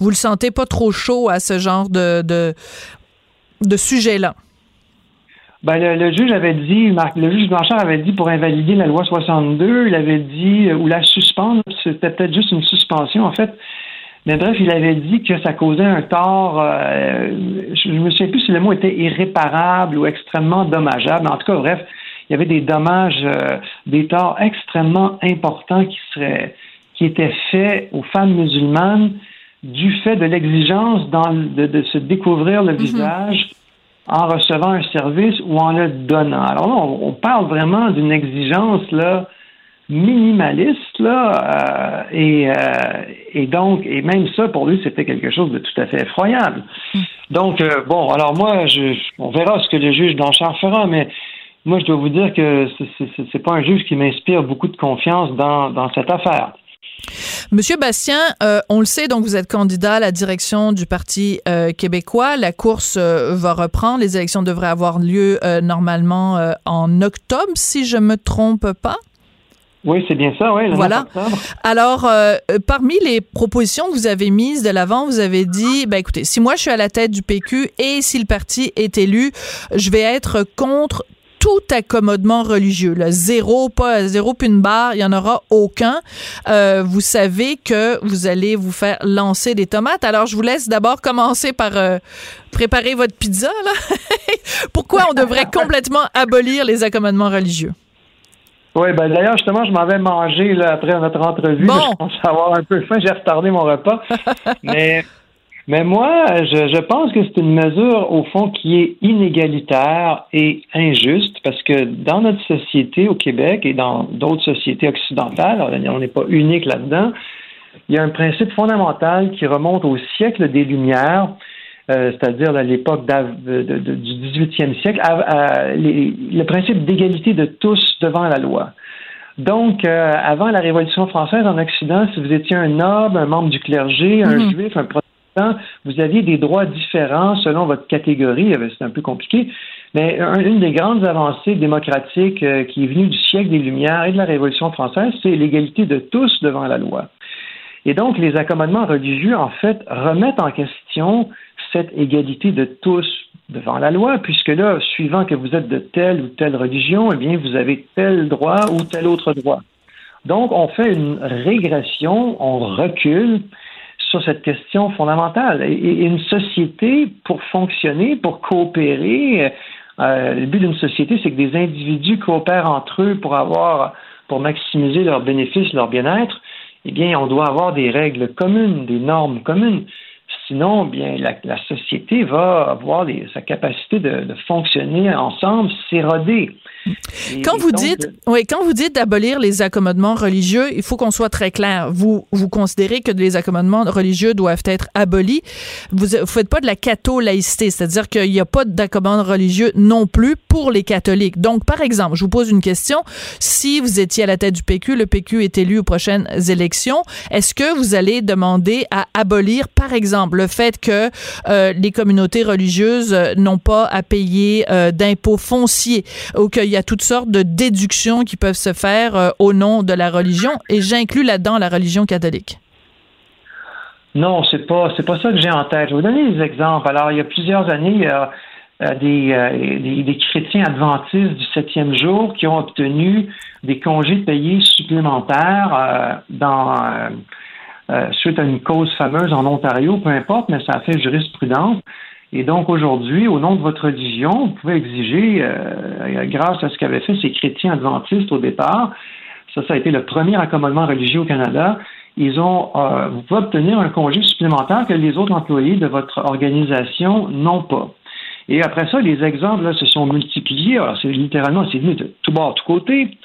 vous le sentez pas trop chaud à ce genre de, de, de sujet-là?
Ben, le, juge avait dit, le juge Blanchard avait dit pour invalider la loi 62, il avait dit, euh, ou la suspendre, c'était peut-être juste une suspension, en fait. Mais bref, il avait dit que ça causait un tort, euh, je ne me souviens plus si le mot était irréparable ou extrêmement dommageable. En tout cas, bref, il y avait des dommages, euh, des torts extrêmement importants qui seraient, qui étaient faits aux femmes musulmanes du fait de l'exigence de, de, se découvrir le mm-hmm. visage en recevant un service ou en le donnant. Alors là, on, parle vraiment d'une exigence là, minimaliste, là, euh, et, euh, et, donc, et même ça, pour lui, c'était quelque chose de tout à fait effroyable. Hmm. Donc, euh, bon, alors moi, je, on verra ce que le juge Blanchard fera, mais moi, je dois vous dire que c'est pas un juge qui m'inspire beaucoup de confiance dans, dans cette affaire.
Monsieur Bastien, euh, on le sait, donc vous êtes candidat à la direction du Parti euh, québécois. La course euh, va reprendre. Les élections devraient avoir lieu normalement en octobre, si je me trompe pas.
Oui, c'est bien ça, oui.
Voilà. Alors, parmi les propositions que vous avez mises de l'avant, vous avez dit, ben écoutez, si moi je suis à la tête du PQ et si le parti est élu, je vais être contre tout accommodement religieux. Là. Zéro, pas zéro puis une barre, il n'y en aura aucun. Euh, vous savez que vous allez vous faire lancer des tomates. Alors, je vous laisse d'abord commencer par euh, préparer votre pizza. Là. Pourquoi on devrait complètement abolir les accommodements religieux?
Oui, ben d'ailleurs, justement, je m'en vais manger là, après notre entrevue. Bon. Je pense avoir un peu faim, j'ai retardé mon repas. Mais mais moi, je, pense que c'est une mesure, au fond, qui est inégalitaire et injuste, parce que dans notre société au Québec et dans d'autres sociétés occidentales, on n'est pas unique là-dedans, il y a un principe fondamental qui remonte au siècle des Lumières, euh, c'est-à-dire à l'époque du 18e siècle, le principe d'égalité de tous devant la loi. Donc, euh, avant la Révolution française en Occident, si vous étiez un noble, un membre du clergé, un mhm. juif, un protestant, vous aviez des droits différents selon votre catégorie. C'est un peu compliqué. Mais une des grandes avancées démocratiques euh, qui est venue du siècle des Lumières et de la Révolution française, c'est l'égalité de tous devant la loi. Et donc, les accommodements religieux, en fait, remettent en question cette égalité de tous devant la loi, puisque là, suivant que vous êtes de telle ou telle religion, eh bien, vous avez tel droit ou tel autre droit. Donc, on fait une régression, on recule sur cette question fondamentale. Et, une société, pour fonctionner, pour coopérer, euh, le but d'une société, c'est que des individus coopèrent entre eux pour avoir, pour maximiser leurs bénéfices, leur bien-être. Eh bien, on doit avoir des règles communes, des normes communes. Sinon, bien, la, société va avoir sa capacité de, fonctionner ensemble s'éroder.
Quand vous dites, oui, quand vous dites d'abolir les accommodements religieux, il faut qu'on soit très clair. Vous, vous considérez que les accommodements religieux doivent être abolis. Vous ne faites pas de la catho-laïcité, c'est-à-dire qu'il n'y a pas d'accommodements religieux non plus pour les catholiques. Donc, par exemple, je vous pose une question. Si vous étiez à la tête du PQ, le PQ est élu aux prochaines élections, est-ce que vous allez demander à abolir, par exemple, le fait que euh, les communautés religieuses euh, n'ont pas à payer euh, d'impôts fonciers ou qu'il y a toutes sortes de déductions qui peuvent se faire au nom de la religion et j'inclus là-dedans la religion catholique.
Non, c'est pas c'est pas ça que j'ai en tête. Je vais vous donner des exemples. Alors, il y a plusieurs années, il y a des, des, chrétiens adventistes du septième jour qui ont obtenu des congés payés supplémentaires dans euh, suite à une cause fameuse en Ontario, peu importe, mais ça a fait jurisprudence. Et donc aujourd'hui, au nom de votre religion, vous pouvez exiger, euh, grâce à ce qu'avaient fait ces chrétiens adventistes au départ, ça, ça a été le premier accommodement religieux au Canada. Ils ont, euh, vous pouvez obtenir un congé supplémentaire que les autres employés de votre organisation n'ont pas. Et après ça, les exemples là, se sont multipliés. Alors, c'est littéralement, c'est venu de tout bord, tout côté.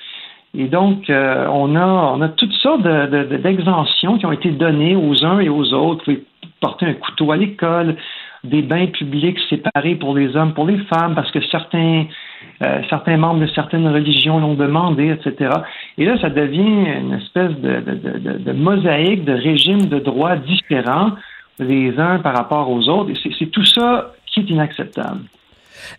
Et donc, euh, on, a, on a toutes sortes d'exemptions de, qui ont été données aux uns et aux autres. Vous pouvez porter un couteau à l'école, des bains publics séparés pour les hommes, pour les femmes, parce que certains, euh, certains membres de certaines religions l'ont demandé, etc. Et là, ça devient une espèce de, de mosaïque de régimes de droits différents les uns par rapport aux autres. Et c'est tout ça qui est inacceptable.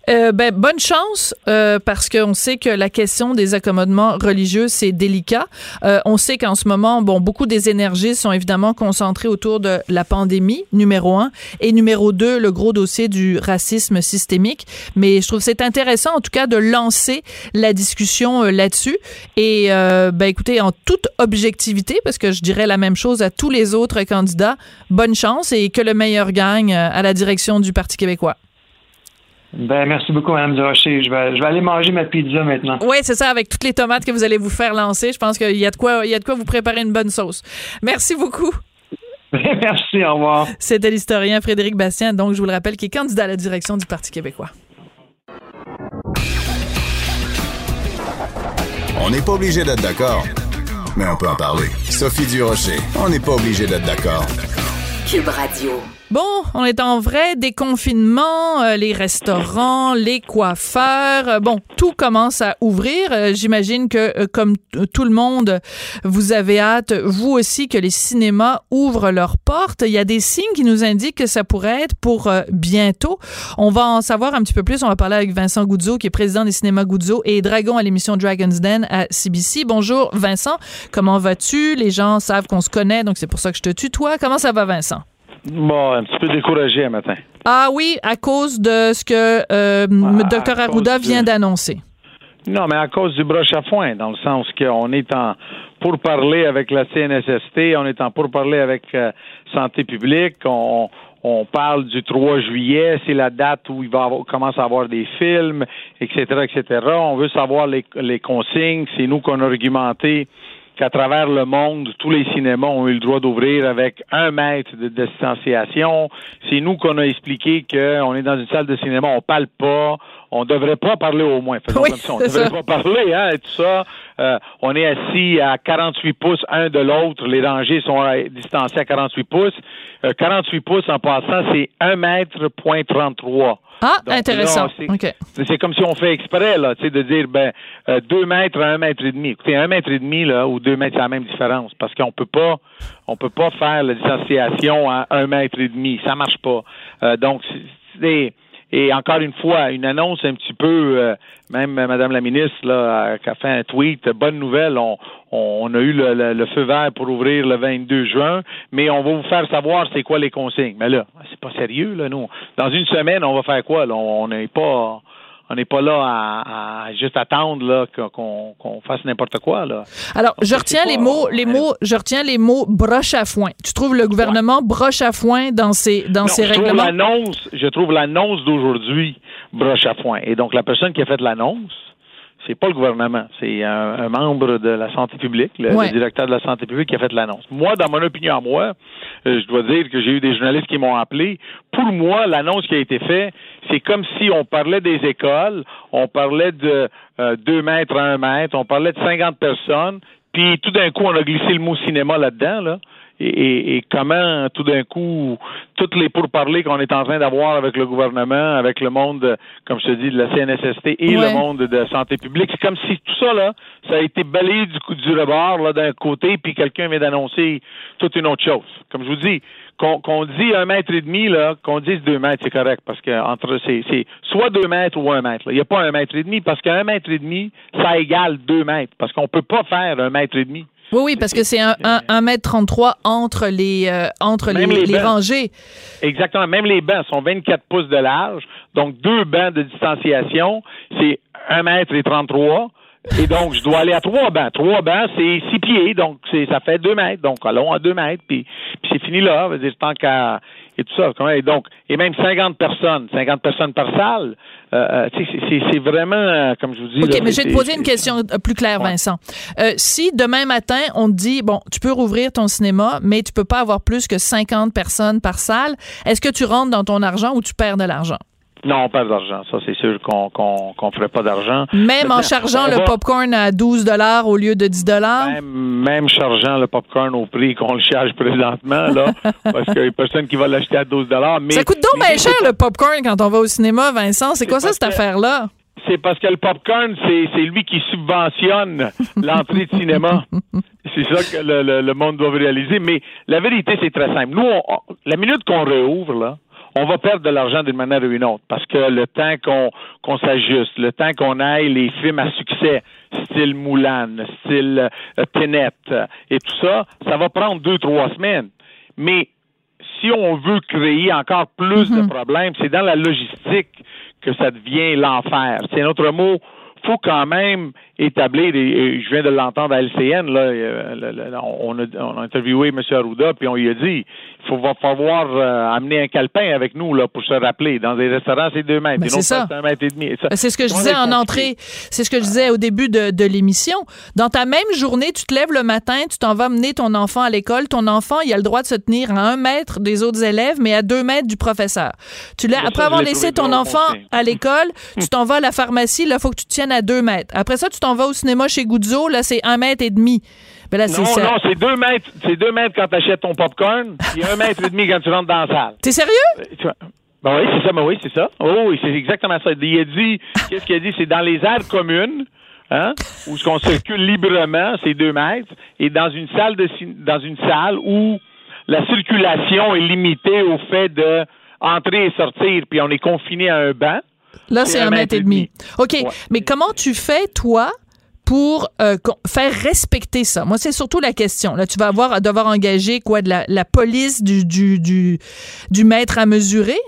Euh, ben, bonne chance, euh, parce qu'on sait que la question des accommodements religieux, c'est délicat. Euh, on sait qu'en ce moment, bon, beaucoup des énergies sont évidemment concentrées autour de la pandémie, numéro un, et numéro deux, le gros dossier du racisme systémique. Mais je trouve c'est intéressant, en tout cas, de lancer la discussion là-dessus. Et, ben, écoutez, en toute objectivité, parce que je dirais la même chose à tous les autres candidats, bonne chance et que le meilleur gagne à la direction du Parti québécois.
Ben, merci beaucoup, Mme Durocher. Je vais, je vais aller manger ma pizza maintenant.
Oui, c'est ça, avec toutes les tomates que vous allez vous faire lancer. Je pense qu'il y a de quoi, il y a de quoi vous préparer une bonne sauce. Merci beaucoup.
merci, au revoir.
C'était l'historien Frédéric Bastien, donc je vous le rappelle, qui est candidat à la direction du Parti québécois.
On n'est pas obligé d'être d'accord, mais on peut en parler. Sophie Durocher, on n'est pas obligé d'être d'accord.
Cube Radio.
Bon, on est en vrai déconfinement, euh, les restaurants, les coiffeurs, euh, bon, tout commence à ouvrir. Euh, j'imagine que comme tout le monde, vous avez hâte, vous aussi, que les cinémas ouvrent leurs portes. Il y a des signes qui nous indiquent que ça pourrait être pour bientôt. On va en savoir un petit peu plus. On va parler avec Vincent Goudzo, qui est président des cinémas Goudzo et Dragon à l'émission Dragon's Den à CBC. Bonjour Vincent, comment vas-tu? Les gens savent qu'on se connaît, donc c'est pour ça que je te tutoie. Comment ça va Vincent?
Bon, un petit peu découragé un matin.
Ah oui, à cause de ce que euh, ah, Dr Arruda vient d'annoncer.
Non, mais à cause du broche à foin, dans le sens qu'on est en pour parler avec la CNSST, on est en pour parler avec euh, Santé publique, on, on parle du 3 juillet, c'est la date où il va avoir, commence à avoir des films, etc., etc. On veut savoir les, les consignes, c'est nous qu'on a argumenté qu'à travers le monde, tous les cinémas ont eu le droit d'ouvrir avec un mètre de distanciation. C'est nous qu'on a expliqué qu'on est dans une salle de cinéma, on parle pas, on devrait pas parler au moins. Faisons
Oui,
comme ça. On devrait
ça.
pas parler, hein, et tout ça. Euh, on est assis à 48 pouces un de l'autre. Les rangées sont distancées à 48 pouces. Euh, 48 pouces, en passant, c'est 1 mètre point 33.
Ah,
Donc,
intéressant.
là, c'est- comme si on fait exprès, là, tu sais, de dire, ben, euh, deux mètres à un mètre et demi. Écoutez, un mètre et demi, là, ou deux mètres, c'est la même différence, parce qu'on peut pas, on peut pas faire la distanciation à un mètre et demi. Ça marche pas. Euh, donc, c'est- c'est- et encore une fois, une annonce un petit peu, euh, même euh, Madame la ministre, là, euh, qui a fait un tweet, euh, bonne nouvelle, on, on a eu le, le- le feu vert pour ouvrir le 22 juin, mais on va vous faire savoir c'est quoi les consignes. Mais là, c'est pas sérieux, là, nous. Dans une semaine, on va faire quoi, là? On n'est pas, on n'est pas là à, à juste attendre, là, qu'on, qu'on fasse n'importe quoi, là.
Alors, je retiens les mots, les mots, je retiens les mots broche à foin. Tu trouves le gouvernement broche à foin dans ses, dans
Non,
ses
je trouve
règlements?
l'annonce, je trouve l'annonce d'aujourd'hui broche à foin. Et donc, la personne qui a fait l'annonce, c'est pas le gouvernement, c'est un, un membre de la santé publique, le,
Ouais.
le directeur de la santé publique qui a fait l'annonce. Moi, dans mon opinion à moi, euh, je dois dire que j'ai eu des journalistes qui m'ont appelé. Pour moi, l'annonce qui a été faite, c'est comme si on parlait des écoles, on parlait de euh, 2 mètres à 1 mètre, on parlait de 50 personnes, puis tout d'un coup, on a glissé le mot cinéma là-dedans, là. Et, et- et comment tout d'un coup, toutes les pourparlers qu'on est en train d'avoir avec le gouvernement, avec le monde, comme je te dis, de la CNSST et
Ouais.
le monde de la santé publique, c'est comme si tout ça, là, ça a été balayé du coup du rebord, là, d'un côté, puis quelqu'un vient d'annoncer toute une autre chose. Comme je vous dis, qu'on qu'on dit un mètre et demi, là, qu'on dise deux mètres, c'est correct, parce que entre c'est c'est soit deux mètres ou un mètre. Il n'y a pas un mètre et demi, parce qu'un mètre et demi, ça égale deux mètres, parce qu'on peut pas faire un mètre et demi.
Oui, oui, parce que c'est un, un, un mètre 33 entre les, euh, entre les, rangées.
Exactement. Même les bancs sont 24 pouces de large. Donc, deux bancs de distanciation, c'est 1 mètre et 33. Et donc, je dois aller à trois bancs. Trois bancs, c'est six pieds. Donc, c'est, ça fait deux mètres. Donc, allons à deux mètres. Puis, puis c'est fini là. Dire, tant qu'à, et tout ça. Et donc, et même 50 personnes, 50 personnes par salle. Euh, euh, c'est, vraiment, euh, comme je vous dis.
OK,
là,
mais je vais te poser une question plus claire, Vincent. Euh, si demain matin, on te dit, bon, tu peux rouvrir ton cinéma, mais tu peux pas avoir plus que 50 personnes par salle, est-ce que tu rentres dans ton argent ou tu perds de l'argent?
Non, on perd d'argent. Ça, c'est sûr qu'on, qu'on, qu'on ferait pas d'argent.
Même en chargeant le
va-
popcorn à 12 au lieu de 10
Même, même chargeant le popcorn au prix qu'on le charge présentement, là, parce qu'il n'y a personne qui va l'acheter à 12 mais
Ça coûte donc bien cher le popcorn quand on va au cinéma, Vincent. C'est quoi ça, cette affaire-là?
C'est parce que le popcorn, c'est, c'est lui qui subventionne l'entrée de cinéma. C'est ça que le, le- le monde doit réaliser. Mais la vérité, c'est très simple. Nous, on- la minute qu'on réouvre, là, on va perdre de l'argent d'une manière ou une autre. Parce que le temps qu'on, s'ajuste, le temps qu'on aille les films à succès, style Moulin, style euh, Tenet, euh, et tout ça, ça va prendre deux, trois semaines. Mais si on veut créer encore plus de problèmes, c'est dans la logistique que ça devient l'enfer. C'est un autre mot. faut quand même établir, et, je viens de l'entendre à LCN, là, euh, on, a, on a interviewé M. Arruda, puis on lui a dit, il faut, va falloir euh, amener un calepin avec nous là, pour se rappeler. Dans des restaurants, c'est deux mètres.
Ben, c'est ça.
C'est un mètre et demi.
Ben, C'est ce que je disais en entrée. C'est ce que je disais au début de, de l'émission. Dans ta même journée, tu te lèves le matin, tu t'en vas mener ton enfant à l'école. Ton enfant, il a le droit de se tenir à un mètre des autres élèves, mais à deux mètres du professeur. Tu l'as, après avoir
l'ai
laissé ton enfant à l'école, tu t'en vas à la pharmacie, là, faut que tu te tiennes à deux mètres. Après ça, tu t'en vas au cinéma chez Guzzo, là, c'est un mètre et demi. Ben là,
Non,
ça.
non, c'est deux mètres, c'est deux mètres quand tu achètes ton popcorn, puis un mètre et demi quand tu rentres dans la salle.
T'es sérieux?
Vois? Ben oui, c'est ça, ben oui, c'est ça. Oh, oui, c'est exactement ça. Il a dit, qu'est-ce qu'il a dit? C'est dans les aires communes, hein, où ce qu'on circule librement, c'est deux mètres, et dans une salle de, dans une salle où la circulation est limitée au fait de entrer et sortir, puis on est confiné à un banc.
Là, c'est un mètre et demi. OK, mais comment tu fais, toi, pour euh, faire respecter ça? Moi, c'est surtout la question. Là, tu vas avoir, devoir engager quoi, de la, la police du, du, du, du maître à mesurer?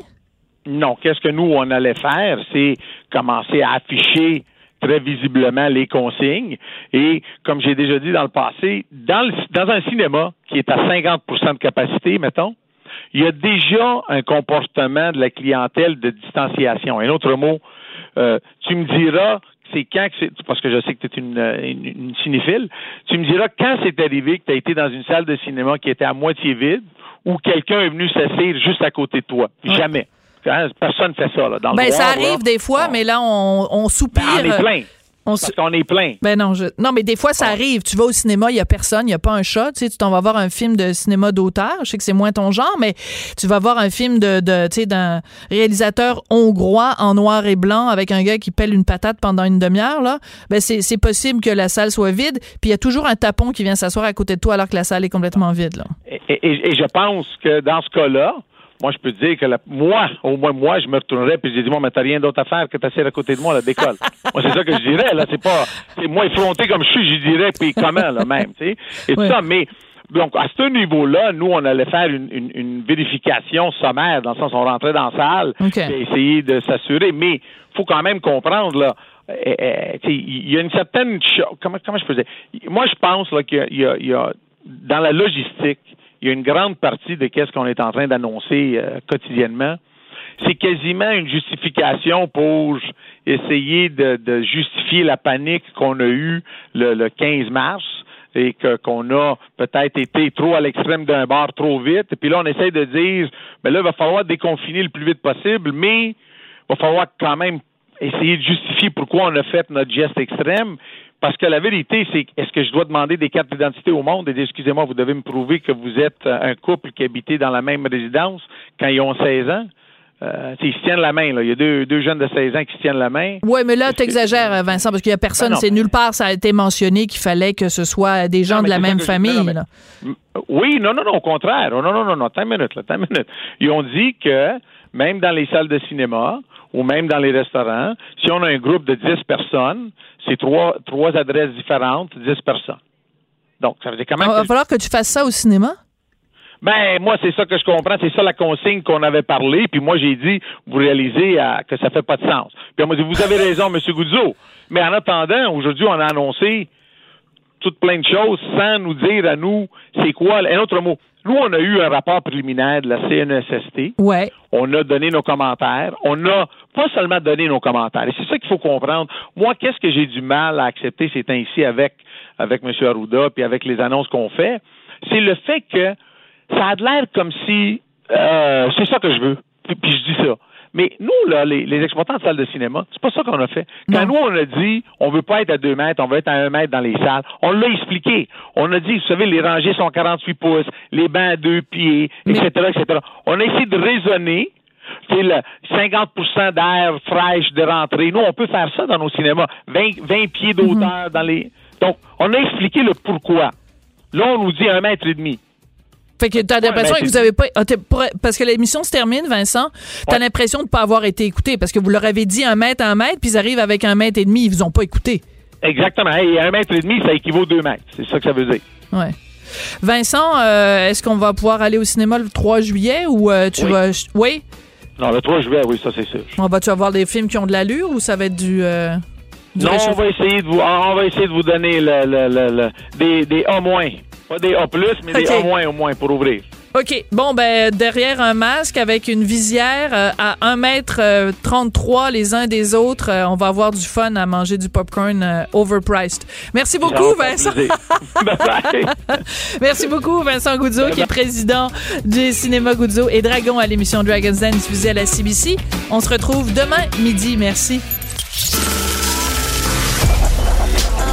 Non, qu'est-ce que nous, on allait faire, c'est commencer à afficher très visiblement les consignes. Et comme j'ai déjà dit dans le passé, dans, le- dans un cinéma qui est à 50% de capacité, mettons, il y a déjà un comportement de la clientèle de distanciation. Un autre mot, euh, tu me diras, c'est quand que c'est, parce que je sais que tu es une, une, une cinéphile, tu me diras quand c'est arrivé que tu as été dans une salle de cinéma qui était à moitié vide ou quelqu'un est venu s'asseoir juste à côté de toi. Jamais. Hein, personne fait ça. Là, dans
ben,
le
ça arrive
là.
des fois, mais là, on, on soupire.
Ben, on est plein.
On
Parce qu'on est plein.
Ben non, je... non, mais des fois, ça arrive. Tu vas au cinéma, il n'y a personne, il n'y a pas un chat. Tu sais, t'en vas voir un film de cinéma d'auteur. Je sais que c'est moins ton genre, mais tu vas voir un film de, de tu sais, d'un réalisateur hongrois en noir et blanc avec un gars qui pèle une patate pendant une demi-heure. Là, ben c'est, c'est possible que la salle soit vide. Puis il y a toujours un tapon qui vient s'asseoir à côté de toi alors que la salle est complètement vide. Là.
Et, et- et je pense que dans ce cas-là, moi, je peux te dire que la- moi, au moins moi, je me retournerais puis je dis, moi, mais t'as rien d'autre à faire que t'asseoir à côté de moi, là, décolle. moi, c'est ça que je dirais, là. C'est pas, c'est moi effronté comme je suis, je dirais, puis comment, là, même, tu sais. Et tout ça, mais, donc, à ce niveau-là, nous, on allait faire une, une- une vérification sommaire, dans le sens, on rentrait dans la salle, et essayer de s'assurer, mais faut quand même comprendre, là, tu sais, il y a une certaine comment comment je peux dire? Moi je pense là qu'il y a- il y a, il y a- dans la logistique il y a une grande partie de qu'est-ce qu'on est en train d'annoncer euh, quotidiennement c'est quasiment une justification pour essayer de, de justifier la panique qu'on a eue le, le 15 mars et que qu'on a peut-être été trop à l'extrême d'un bar trop vite. Et puis là, on essaie de dire, ben là, il va falloir déconfiner le plus vite possible, mais il va falloir quand même essayer de justifier pourquoi on a fait notre geste extrême. Parce que la vérité, c'est est-ce que je dois demander des cartes d'identité au monde et dire, excusez-moi, vous devez me prouver que vous êtes un couple qui habitait dans la même résidence quand ils ont 16 ans? Euh, tu ils se tiennent la main, là. Il y a deux, deux jeunes de 16 ans qui se tiennent la main.
Ouais, mais là, t'exagères, Vincent, parce qu'il n'y a personne,
Ben
c'est nulle part, ça a été mentionné qu'il fallait que ce soit des gens
Non,
de la même
je-
famille.
mais-. Oui, non, non, non, au contraire. Oh, Non, non, non, non, attends une minute, là, attends une minute. Ils ont dit que même dans les salles de cinéma ou même dans les restaurants, si on a un groupe de 10 personnes, c'est trois, trois adresses différentes, 10 personnes. Donc, ça veut dire quand même
Il va
que-
falloir que tu fasses ça au cinéma?
ben, moi, c'est ça que je comprends. C'est ça la consigne qu'on avait parlé. Puis moi, j'ai dit, vous réalisez euh, que ça fait pas de sens. Puis on m'a dit, vous avez raison, M. Goudzo. Mais en attendant, aujourd'hui, on a annoncé toutes plein de choses sans nous dire à nous c'est quoi. Un autre mot. Nous, on a eu un rapport préliminaire de la CNESST.
Ouais.
On a donné nos commentaires. On a pas seulement donné nos commentaires. Et c'est ça qu'il faut comprendre. Moi, qu'est-ce que j'ai du mal à accepter ces temps-ci avec, avec M. Arruda puis avec les annonces qu'on fait? C'est le fait que ça a l'air comme si euh, c'est ça que je veux. Puis, puis je dis ça. Mais nous, là, les, les exploitants de salles de cinéma, c'est pas ça qu'on a fait. Quand nous, on a dit on veut pas être à deux mètres, on veut être à un mètre dans les salles, on l'a expliqué. On a dit, vous savez, les rangées sont 48 pouces, les bancs à deux pieds, etc., etc. On a essayé de raisonner. C'est le 50% d'air fraîche de rentrée. Nous, on peut faire ça dans nos cinémas. 20, 20 pieds d'auteur dans les. Donc, on a expliqué le pourquoi. Là, on nous dit un mètre et demi.
Fait que t'as l'impression
ben,
que vous avez pas. ah, Parce que l'émission se termine, Vincent. T'as l'impression de pas avoir été écouté parce que vous leur avez dit un mètre, un mètre, puis ils arrivent avec un mètre et demi, ils vous ont pas écouté.
Exactement. Et un mètre et demi, ça équivaut à deux mètres. C'est ça que ça veut dire.
Ouais. Vincent, euh, est-ce qu'on va pouvoir aller au cinéma le 3 juillet ou euh, tu
Oui.
vas. Oui?
Non, le 3 juillet, oui, ça, c'est sûr.
On va-tu avoir des films qui ont de l'allure ou ça va être du. euh, du
Non, on va essayer de vous, on va essayer de vous donner le, le, le, le- des, des A moins. Pas des A plus, mais des. A moins au moins pour ouvrir.
OK. Bon, ben, derrière un masque avec une visière euh, à 1 mètre euh, 33 les uns des autres, euh, on va avoir du fun à manger du popcorn overpriced. Merci beaucoup, Vincent. Merci beaucoup, Vincent Goudzo, qui est président du Cinéma Goudzo et Dragon à l'émission Dragon's Den diffusée à la CBC. On se retrouve demain midi. Merci.